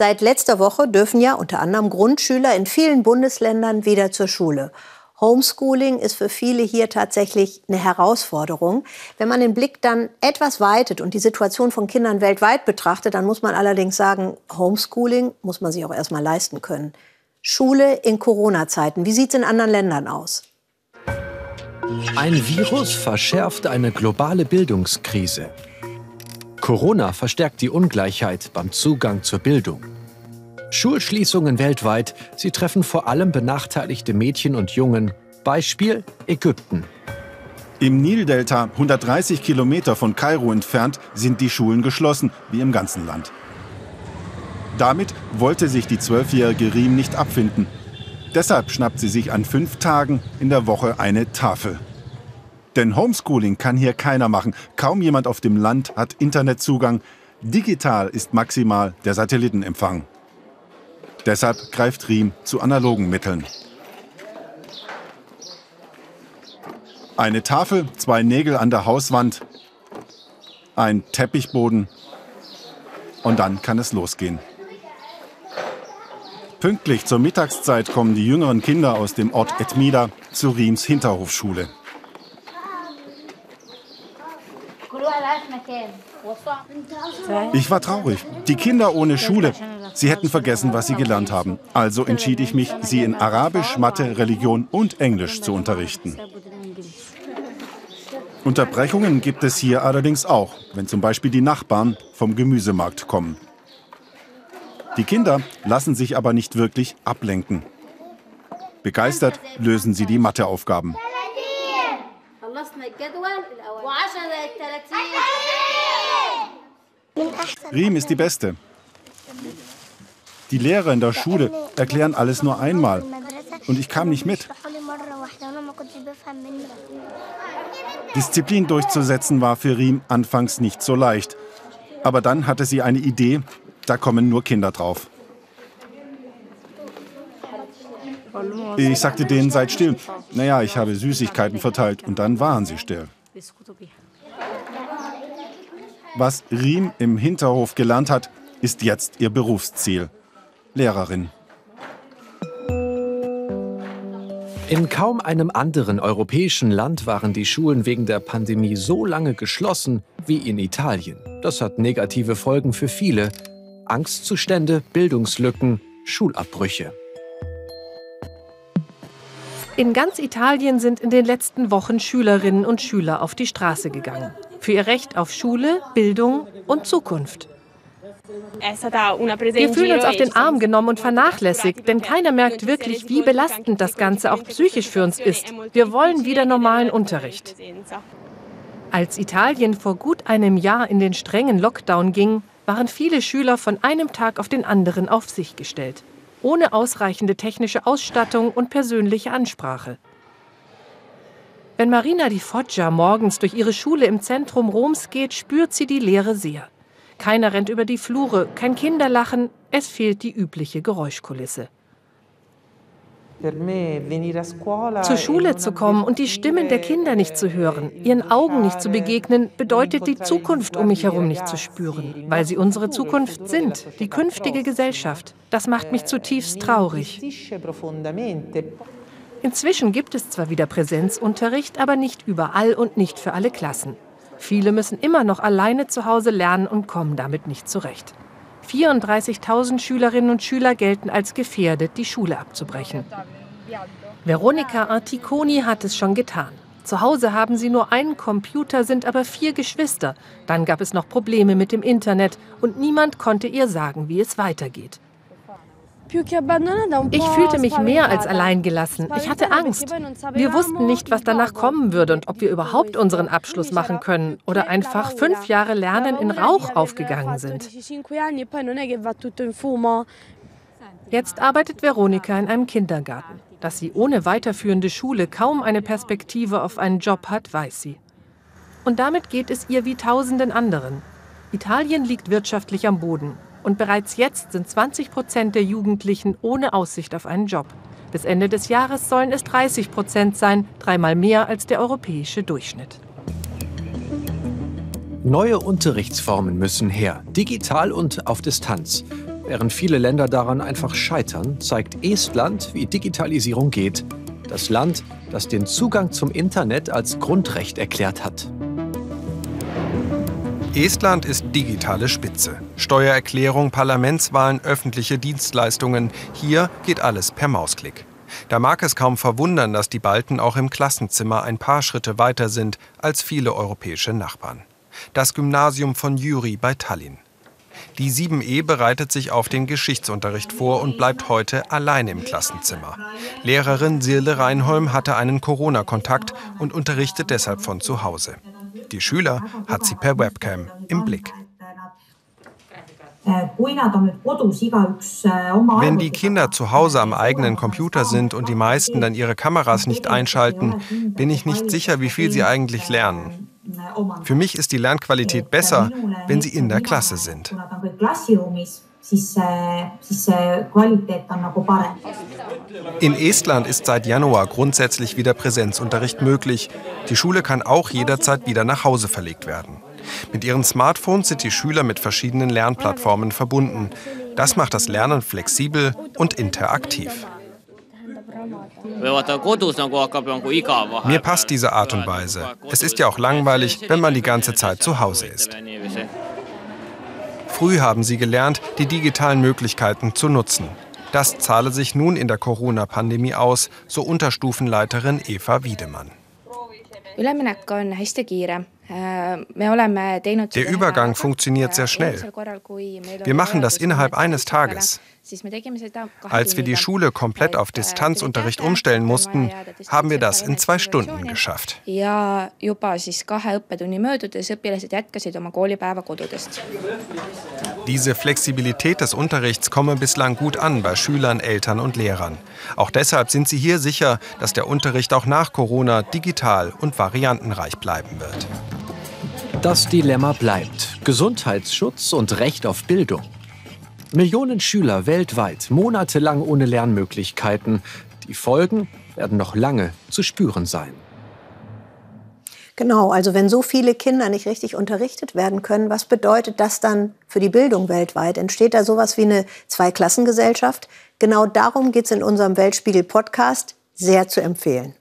Seit letzter Woche dürfen ja unter anderem Grundschüler in vielen Bundesländern wieder zur Schule. Homeschooling ist für viele hier tatsächlich eine Herausforderung. Wenn man den Blick dann etwas weitet und die Situation von Kindern weltweit betrachtet, dann muss man allerdings sagen, Homeschooling muss man sich auch erstmal leisten können. Schule in Corona-Zeiten, wie sieht es in anderen Ländern aus? Ein Virus verschärft eine globale Bildungskrise. Corona verstärkt die Ungleichheit beim Zugang zur Bildung. Schulschließungen weltweit, sie treffen vor allem benachteiligte Mädchen und Jungen. Beispiel Ägypten. Im Nildelta, 130 Kilometer von Kairo entfernt, sind die Schulen geschlossen, wie im ganzen Land. Damit wollte sich die zwölfjährige Riem nicht abfinden. Deshalb schnappt sie sich an fünf Tagen in der Woche eine Tafel. Denn Homeschooling kann hier keiner machen. Kaum jemand auf dem Land hat Internetzugang. Digital ist maximal der Satellitenempfang. Deshalb greift Riem zu analogen Mitteln. Eine Tafel, zwei Nägel an der Hauswand, ein Teppichboden und dann kann es losgehen. Pünktlich zur Mittagszeit kommen die jüngeren Kinder aus dem Ort Etmida zur Riems Hinterhofschule. Ich war traurig. Die Kinder ohne Schule. Sie hätten vergessen, was sie gelernt haben. Also entschied ich mich, sie in Arabisch, Mathe, Religion und Englisch zu unterrichten. Unterbrechungen gibt es hier allerdings auch, wenn zum Beispiel die Nachbarn vom Gemüsemarkt kommen. Die Kinder lassen sich aber nicht wirklich ablenken. Begeistert lösen sie die Matheaufgaben. Riem ist die Beste. Die Lehrer in der Schule erklären alles nur einmal. Und ich kam nicht mit. Disziplin durchzusetzen war für Riem anfangs nicht so leicht. Aber dann hatte sie eine Idee, da kommen nur Kinder drauf. Ich sagte denen, seid still. Naja, ich habe Süßigkeiten verteilt und dann waren sie still. Was Riem im Hinterhof gelernt hat, ist jetzt ihr Berufsziel. Lehrerin. In kaum einem anderen europäischen Land waren die Schulen wegen der Pandemie so lange geschlossen wie in Italien. Das hat negative Folgen für viele, Angstzustände, Bildungslücken, Schulabbrüche. In ganz Italien sind in den letzten Wochen Schülerinnen und Schüler auf die Straße gegangen. Für ihr Recht auf Schule, Bildung und Zukunft. Wir fühlen uns auf den Arm genommen und vernachlässigt, denn keiner merkt wirklich, wie belastend das Ganze auch psychisch für uns ist. Wir wollen wieder normalen Unterricht. Als Italien vor gut einem Jahr in den strengen Lockdown ging, waren viele Schüler von einem Tag auf den anderen auf sich gestellt, ohne ausreichende technische Ausstattung und persönliche Ansprache. Wenn Marina Di Foggia morgens durch ihre Schule im Zentrum Roms geht, spürt sie die Leere sehr. Keiner rennt über die Flure, kein Kinderlachen, es fehlt die übliche Geräuschkulisse. Zur Schule zu kommen und die Stimmen der Kinder nicht zu hören, ihren Augen nicht zu begegnen, bedeutet die Zukunft um mich herum nicht zu spüren, weil sie unsere Zukunft sind, die künftige Gesellschaft. Das macht mich zutiefst traurig. Inzwischen gibt es zwar wieder Präsenzunterricht, aber nicht überall und nicht für alle Klassen. Viele müssen immer noch alleine zu Hause lernen und kommen damit nicht zurecht. 34.000 Schülerinnen und Schüler gelten als gefährdet, die Schule abzubrechen. Veronika Articoni hat es schon getan. Zu Hause haben sie nur einen Computer, sind aber vier Geschwister. Dann gab es noch Probleme mit dem Internet und niemand konnte ihr sagen, wie es weitergeht. Ich fühlte mich mehr als alleingelassen. Ich hatte Angst. Wir wussten nicht, was danach kommen würde und ob wir überhaupt unseren Abschluss machen können oder einfach fünf Jahre Lernen in Rauch aufgegangen sind. Jetzt arbeitet Veronika in einem Kindergarten. Dass sie ohne weiterführende Schule kaum eine Perspektive auf einen Job hat, weiß sie. Und damit geht es ihr wie tausenden anderen. Italien liegt wirtschaftlich am Boden. Und bereits jetzt sind 20 Prozent der Jugendlichen ohne Aussicht auf einen Job. Bis Ende des Jahres sollen es 30 Prozent sein, dreimal mehr als der europäische Durchschnitt. Neue Unterrichtsformen müssen her, digital und auf Distanz. Während viele Länder daran einfach scheitern, zeigt Estland, wie Digitalisierung geht. Das Land, das den Zugang zum Internet als Grundrecht erklärt hat. Estland ist digitale Spitze. Steuererklärung, Parlamentswahlen, öffentliche Dienstleistungen. Hier geht alles per Mausklick. Da mag es kaum verwundern, dass die Balten auch im Klassenzimmer ein paar Schritte weiter sind als viele europäische Nachbarn. Das Gymnasium von Jüri bei Tallinn. Die 7e bereitet sich auf den Geschichtsunterricht vor und bleibt heute allein im Klassenzimmer. Lehrerin Sirle Reinholm hatte einen Corona-Kontakt und unterrichtet deshalb von zu Hause. Die Schüler hat sie per Webcam im Blick. Wenn die Kinder zu Hause am eigenen Computer sind und die meisten dann ihre Kameras nicht einschalten, bin ich nicht sicher, wie viel sie eigentlich lernen. Für mich ist die Lernqualität besser, wenn sie in der Klasse sind. In Estland ist seit Januar grundsätzlich wieder Präsenzunterricht möglich. Die Schule kann auch jederzeit wieder nach Hause verlegt werden. Mit ihren Smartphones sind die Schüler mit verschiedenen Lernplattformen verbunden. Das macht das Lernen flexibel und interaktiv. Mir passt diese Art und Weise. Es ist ja auch langweilig, wenn man die ganze Zeit zu Hause ist. Früh haben sie gelernt, die digitalen Möglichkeiten zu nutzen. Das zahle sich nun in der Corona-Pandemie aus, so Unterstufenleiterin Eva Wiedemann. Der Übergang funktioniert sehr schnell. Wir machen das innerhalb eines Tages. Als wir die Schule komplett auf Distanzunterricht umstellen mussten, haben wir das in zwei Stunden geschafft. Diese Flexibilität des Unterrichts komme bislang gut an bei Schülern, Eltern und Lehrern. Auch deshalb sind sie hier sicher, dass der Unterricht auch nach Corona digital und variantenreich bleiben wird. Das Dilemma bleibt Gesundheitsschutz und Recht auf Bildung. Millionen Schüler weltweit monatelang ohne Lernmöglichkeiten. Die Folgen werden noch lange zu spüren sein. Genau, also wenn so viele Kinder nicht richtig unterrichtet werden können, was bedeutet das dann für die Bildung weltweit? Entsteht da sowas wie eine Zweiklassengesellschaft? Genau darum geht es in unserem Weltspiegel-Podcast, sehr zu empfehlen.